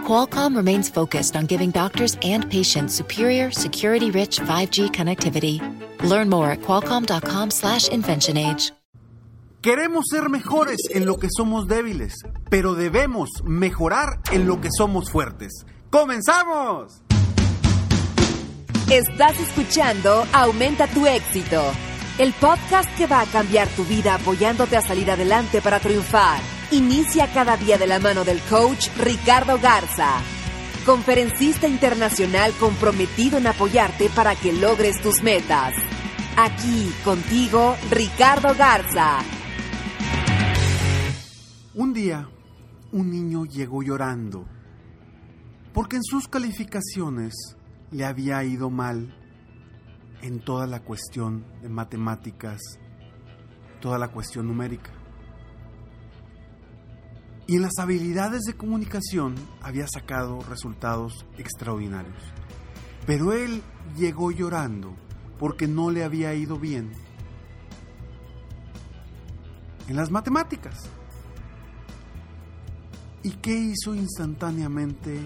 Qualcomm remains focused on giving doctors and patients superior, security-rich 5G connectivity. Learn more at qualcomm.com/inventionage. Queremos ser mejores en lo que somos débiles, pero debemos mejorar en lo que somos fuertes. ¡Comenzamos! Estás escuchando Aumenta tu éxito, el podcast que va a cambiar tu vida apoyándote a salir adelante para triunfar. Inicia cada día de la mano del coach Ricardo Garza, conferencista internacional comprometido en apoyarte para que logres tus metas. Aquí contigo, Ricardo Garza. Un día, un niño llegó llorando porque en sus calificaciones le había ido mal en toda la cuestión de matemáticas, toda la cuestión numérica. Y en las habilidades de comunicación había sacado resultados extraordinarios. Pero él llegó llorando porque no le había ido bien en las matemáticas. ¿Y qué hizo instantáneamente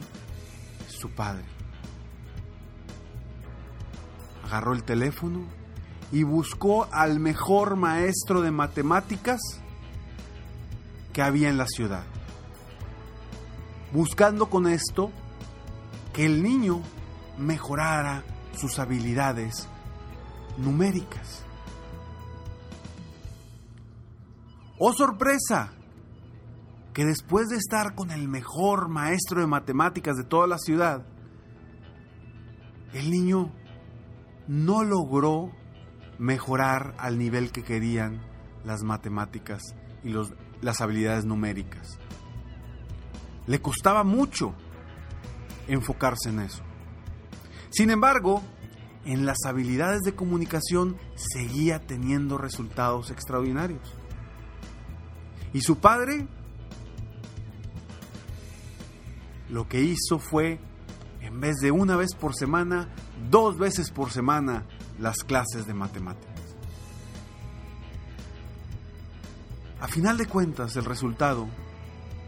su padre? Agarró el teléfono y buscó al mejor maestro de matemáticas que había en la ciudad. Buscando con esto que el niño mejorara sus habilidades numéricas. ¡Oh sorpresa! Que después de estar con el mejor maestro de matemáticas de toda la ciudad, el niño no logró mejorar al nivel que querían las matemáticas y los, las habilidades numéricas. Le costaba mucho enfocarse en eso. Sin embargo, en las habilidades de comunicación seguía teniendo resultados extraordinarios. Y su padre lo que hizo fue, en vez de una vez por semana, dos veces por semana las clases de matemáticas. A final de cuentas, el resultado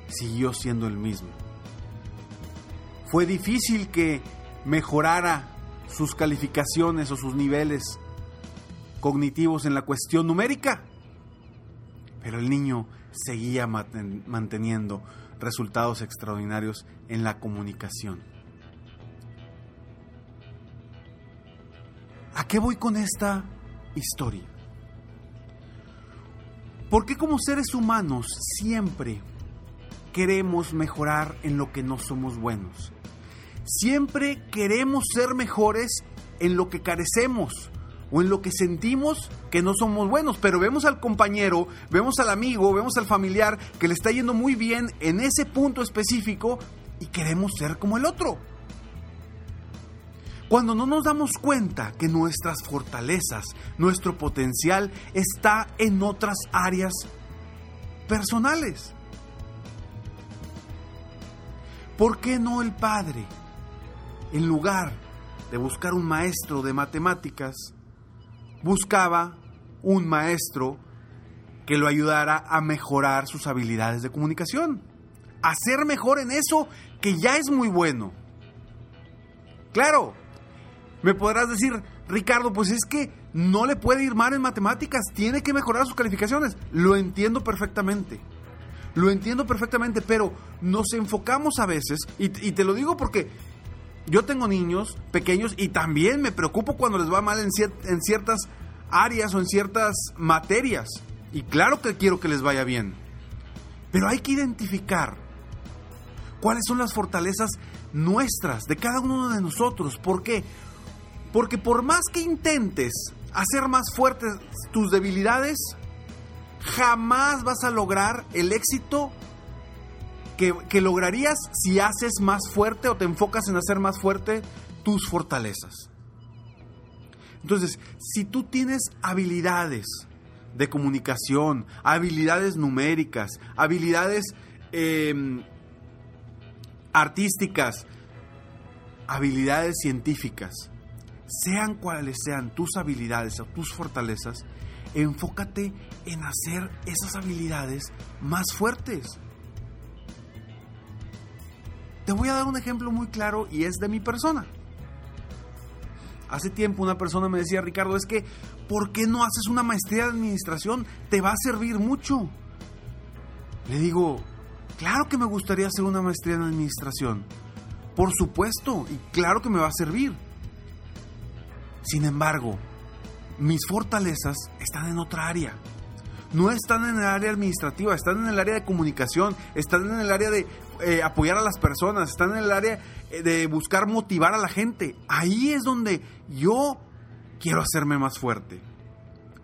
siguió siendo el mismo. Fue difícil que mejorara sus calificaciones o sus niveles cognitivos en la cuestión numérica, pero el niño seguía manteniendo resultados extraordinarios en la comunicación. ¿A qué voy con esta historia? Porque como seres humanos siempre queremos mejorar en lo que no somos buenos? Siempre queremos ser mejores en lo que carecemos o en lo que sentimos que no somos buenos, pero vemos al compañero, vemos al amigo, vemos al familiar que le está yendo muy bien en ese punto específico y queremos ser como el otro. Cuando no nos damos cuenta que nuestras fortalezas, nuestro potencial está en otras áreas personales. ¿Por qué no el Padre, en lugar de buscar un maestro de matemáticas, buscaba un maestro que lo ayudara a mejorar sus habilidades de comunicación? A ser mejor en eso que ya es muy bueno. Claro, me podrás decir, Ricardo, pues es que no le puede ir mal en matemáticas, tiene que mejorar sus calificaciones. Lo entiendo perfectamente. Lo entiendo perfectamente, pero nos enfocamos a veces, y, te lo digo porque yo tengo niños pequeños y también me preocupo cuando les va mal en, en ciertas áreas o en ciertas materias. Y claro que quiero que les vaya bien. Pero hay que identificar cuáles son las fortalezas nuestras, de cada uno de nosotros. ¿Por qué? Porque por más que intentes hacer más fuertes tus debilidades, jamás vas a lograr el éxito que, lograrías si haces más fuerte o te enfocas en hacer más fuerte tus fortalezas. Entonces, si tú tienes habilidades de comunicación, habilidades numéricas, habilidades em, artísticas, habilidades científicas, sean cuales sean tus habilidades o tus fortalezas, enfócate en hacer esas habilidades más fuertes. Te voy a dar un ejemplo muy claro y es de mi persona. Hace tiempo una persona me decía, Ricardo, es que, ¿por qué no haces una maestría de administración? Te va a servir mucho. Le digo, claro que me gustaría hacer una maestría en administración. Por supuesto, y claro que me va a servir. Sin embargo, mis fortalezas están en otra área. No están en el área administrativa, están en el área de comunicación, están en el área de eh, apoyar a las personas, están en el área eh, de buscar motivar a la gente. Ahí es donde yo quiero hacerme más fuerte.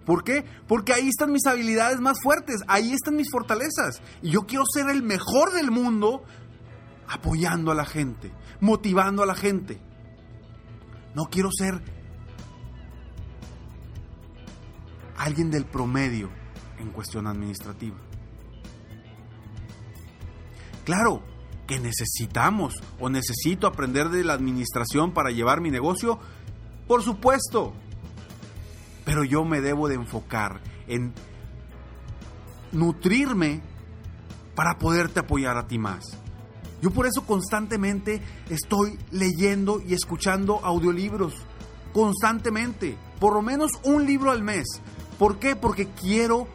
¿Por qué? Porque ahí están mis habilidades más fuertes, ahí están mis fortalezas. Y yo quiero ser el mejor del mundo apoyando a la gente, motivando a la gente. No quiero ser alguien del promedio en cuestión administrativa. Claro que necesitamos o necesito aprender de la administración para llevar mi negocio, por supuesto. Pero yo me debo de enfocar en nutrirme para poderte apoyar a ti más. Yo por eso constantemente estoy leyendo y escuchando audiolibros. Constantemente. Por lo menos un libro al mes. ¿Por qué? Porque quiero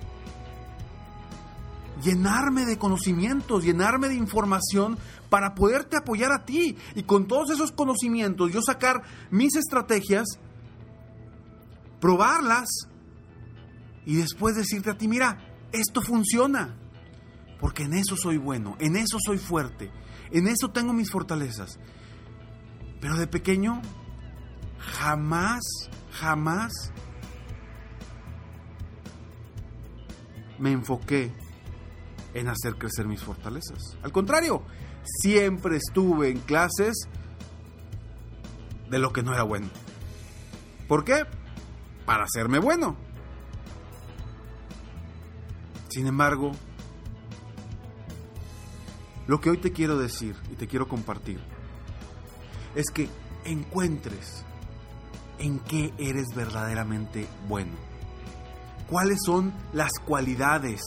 llenarme de conocimientos, llenarme de información para poderte apoyar a ti. Y con todos esos conocimientos yo sacar mis estrategias, probarlas y después decirte a ti, mira, esto funciona. Porque en eso soy bueno, en eso soy fuerte, en eso tengo mis fortalezas. Pero de pequeño, jamás, jamás me enfoqué en hacer crecer mis fortalezas. Al contrario, siempre estuve en clases de lo que no era bueno. ¿Por qué? Para hacerme bueno. Sin embargo, lo que hoy te quiero decir y te quiero compartir es que encuentres en qué eres verdaderamente bueno. ¿Cuáles son las cualidades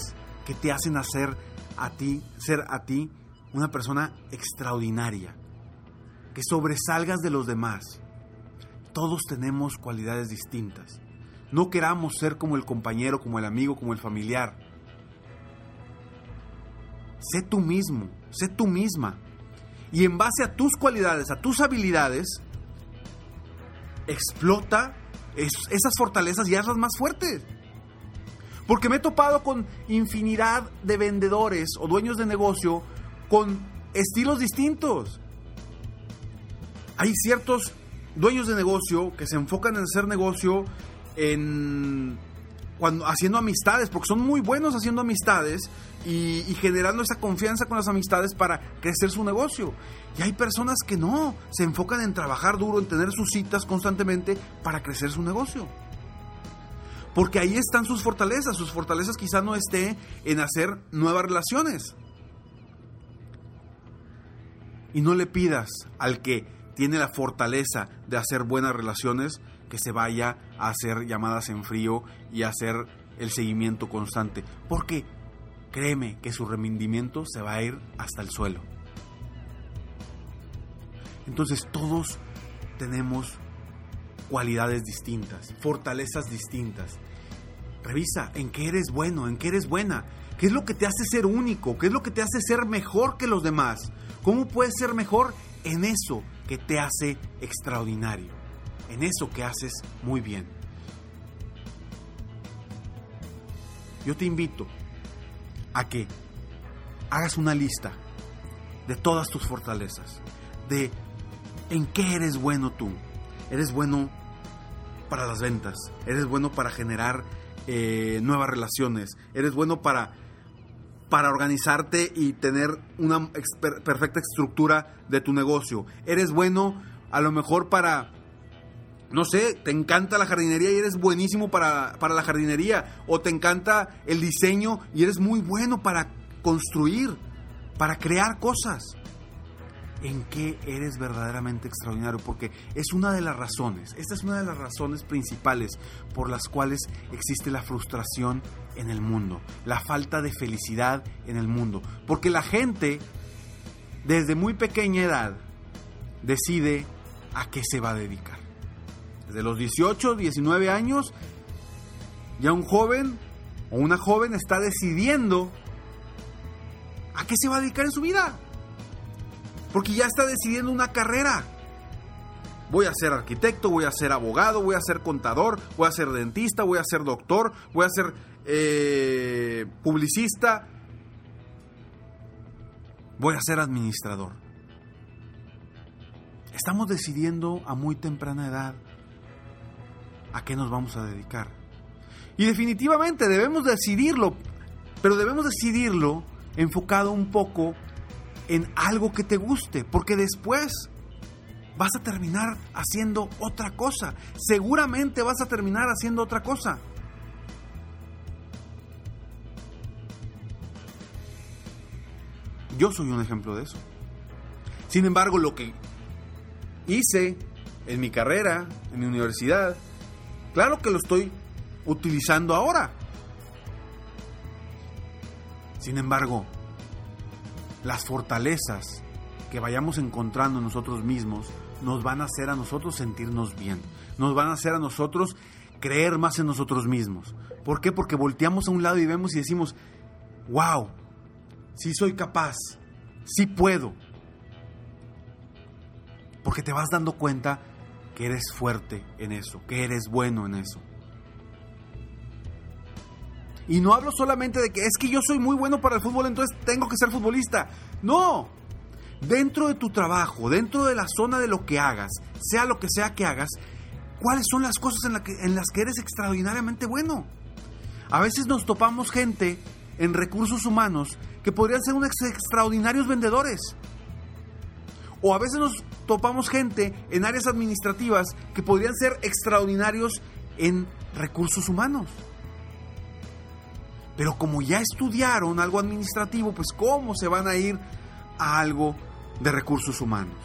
que te hacen hacer a ti, ser a ti una persona extraordinaria? Que sobresalgas de los demás. Todos tenemos cualidades distintas. No queramos ser como el compañero, como el amigo, como el familiar. Sé tú mismo, sé tú misma. Y en base a tus cualidades, a tus habilidades, explota esas fortalezas y hazlas más fuertes. Porque me he topado con infinidad de vendedores o dueños de negocio con estilos distintos. Hay ciertos dueños de negocio que se enfocan en hacer negocio en cuando haciendo amistades, porque son muy buenos haciendo amistades y, y, generando esa confianza con las amistades para crecer su negocio. Y hay personas que no, se enfocan en trabajar duro, en tener sus citas constantemente para crecer su negocio. Porque ahí están sus fortalezas. Sus fortalezas quizás no esté en hacer nuevas relaciones. Y no le pidas al que tiene la fortaleza de hacer buenas relaciones que se vaya a hacer llamadas en frío y a hacer el seguimiento constante. Porque créeme que su rendimiento se va a ir hasta el suelo. Entonces todos tenemos cualidades distintas, fortalezas distintas. Revisa en qué eres bueno, en qué eres buena, qué es lo que te hace ser único, qué es lo que te hace ser mejor que los demás. ¿Cómo puedes ser mejor en eso que te hace extraordinario? En eso que haces muy bien. Yo te invito a que hagas una lista de todas tus fortalezas, de en qué eres bueno tú. Eres bueno para las ventas, eres bueno para generar eh, nuevas relaciones, eres bueno para, para organizarte y tener una perfecta estructura de tu negocio, eres bueno a lo mejor para no sé, te encanta la jardinería y eres buenísimo para, para, la jardinería, o te encanta el diseño y eres muy bueno para construir, para crear cosas. ¿En qué eres verdaderamente extraordinario? Porque es una de las razones, esta es una de las razones principales por las cuales existe la frustración en el mundo, la falta de felicidad en el mundo. Porque la gente, desde muy pequeña edad, decide a qué se va a dedicar. Desde los 18, 19 años, ya un joven o una joven está decidiendo a qué se va a dedicar en su vida. Porque ya está decidiendo una carrera. Voy a ser arquitecto, voy a ser abogado, voy a ser contador, voy a ser dentista, voy a ser doctor, voy a ser eh, publicista, voy a ser administrador. Estamos decidiendo a muy temprana edad a qué nos vamos a dedicar. Y definitivamente debemos decidirlo, pero debemos decidirlo enfocado un poco en algo que te guste, porque después vas a terminar haciendo otra cosa. Seguramente vas a terminar haciendo otra cosa. Yo soy un ejemplo de eso. Sin embargo, lo que hice en mi carrera, en mi universidad, Claro que lo estoy utilizando ahora. Sin embargo, las fortalezas que vayamos encontrando en nosotros mismos nos van a hacer a nosotros sentirnos bien. Nos van a hacer a nosotros creer más en nosotros mismos. ¿Por qué? Porque volteamos a un lado y vemos y decimos, wow, sí soy capaz, sí puedo. Porque te vas dando cuenta que eres fuerte en eso, que eres bueno en eso. Y no hablo solamente de que es que yo soy muy bueno para el fútbol, entonces tengo que ser futbolista. No. Dentro de tu trabajo, dentro de la zona de lo que hagas, sea lo que sea que hagas, ¿cuáles son las cosas en, las que eres extraordinariamente bueno? A veces nos topamos gente en recursos humanos que podrían ser unos extraordinarios vendedores. O a veces nos topamos gente en áreas administrativas que podrían ser extraordinarios en recursos humanos. Pero como ya estudiaron algo administrativo, pues ¿cómo se van a ir a algo de recursos humanos?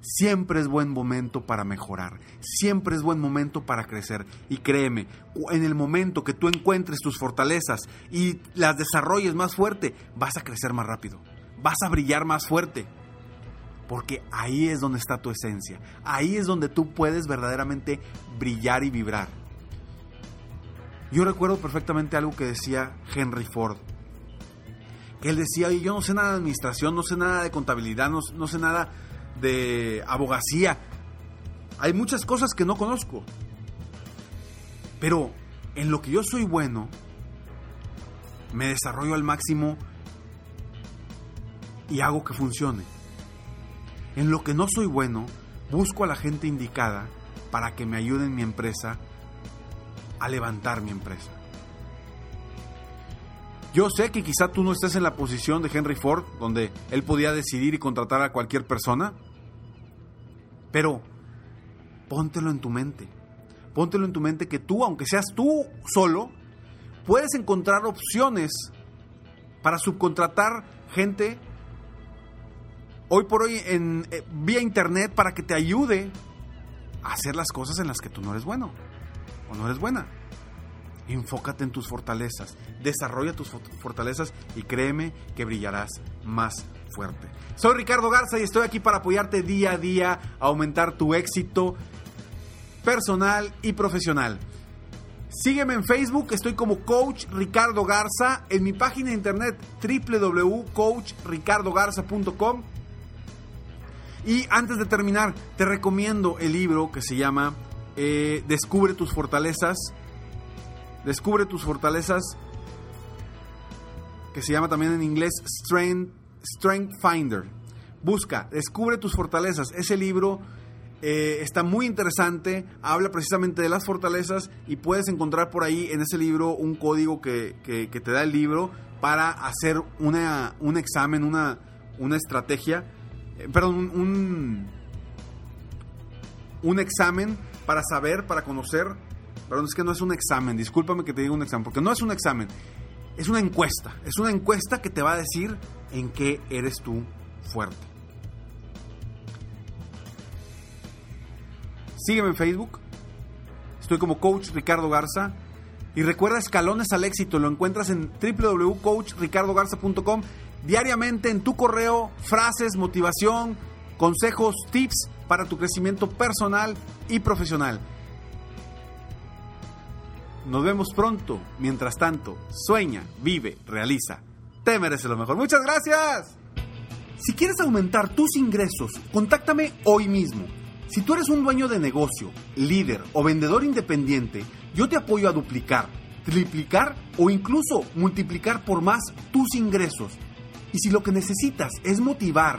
Siempre es buen momento para mejorar, siempre es buen momento para crecer. Y créeme, en el momento que tú encuentres tus fortalezas y las desarrolles más fuerte, vas a crecer más rápido, vas a brillar más fuerte porque ahí es donde está tu esencia, ahí es donde tú puedes verdaderamente brillar y vibrar. Yo recuerdo perfectamente algo que decía Henry Ford, que él decía, yo no sé nada de administración, no sé nada de contabilidad, no, no sé nada de abogacía, hay muchas cosas que no conozco, pero en lo que yo soy bueno, me desarrollo al máximo y hago que funcione. En lo que no soy bueno, busco a la gente indicada para que me ayude en mi empresa a levantar mi empresa. Yo sé que quizá tú no estés en la posición de Henry Ford, donde él podía decidir y contratar a cualquier persona, pero póntelo en tu mente. Póntelo en tu mente que tú, aunque seas tú solo, puedes encontrar opciones para subcontratar gente hoy por hoy en, eh, vía internet para que te ayude a hacer las cosas en las que tú no eres bueno o no eres buena. Enfócate en tus fortalezas, desarrolla tus fortalezas y créeme que brillarás más fuerte. Soy Ricardo Garza y estoy aquí para apoyarte día a día a aumentar tu éxito personal y profesional. Sígueme en Facebook, estoy como Coach Ricardo Garza, en mi página de internet www.coachricardogarza.com y antes de terminar, te recomiendo el libro que se llama eh, Descubre tus fortalezas. Descubre tus fortalezas, que se llama también en inglés Strength, Strength Finder. Busca, descubre tus fortalezas. Ese libro eh, está muy interesante, habla precisamente de las fortalezas y puedes encontrar por ahí en ese libro un código que, te da el libro para hacer una, un examen, una, estrategia eh, perdón, un examen para saber, para conocer. Perdón, es que no es un examen, discúlpame que te diga un examen, porque no es un examen, es una encuesta. Es una encuesta que te va a decir en qué eres tú fuerte. Sígueme en Facebook. Estoy como Coach Ricardo Garza. Y recuerda Escalones al Éxito. Lo encuentras en www.coachricardogarza.com. Diariamente en tu correo, frases, motivación, consejos, tips para tu crecimiento personal y profesional. Nos vemos pronto. Mientras tanto, sueña, vive, realiza. Te mereces lo mejor. Muchas gracias. Si quieres aumentar tus ingresos, contáctame hoy mismo. Si tú eres un dueño de negocio, líder o vendedor independiente, yo te apoyo a duplicar, triplicar o incluso multiplicar por más tus ingresos. Y si lo que necesitas es motivar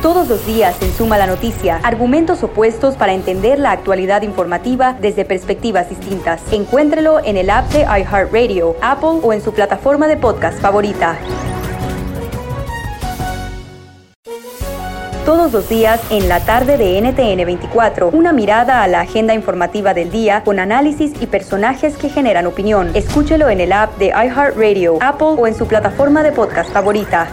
Todos los días en Suma la Noticia, argumentos opuestos para entender la actualidad informativa desde perspectivas distintas. Encuéntrelo en el app de iHeartRadio, Apple o en su plataforma de podcast favorita. Todos los días en la tarde de NTN 24, una mirada a la agenda informativa del día con análisis y personajes que generan opinión. Escúchelo en el app de iHeartRadio, Apple o en su plataforma de podcast favorita.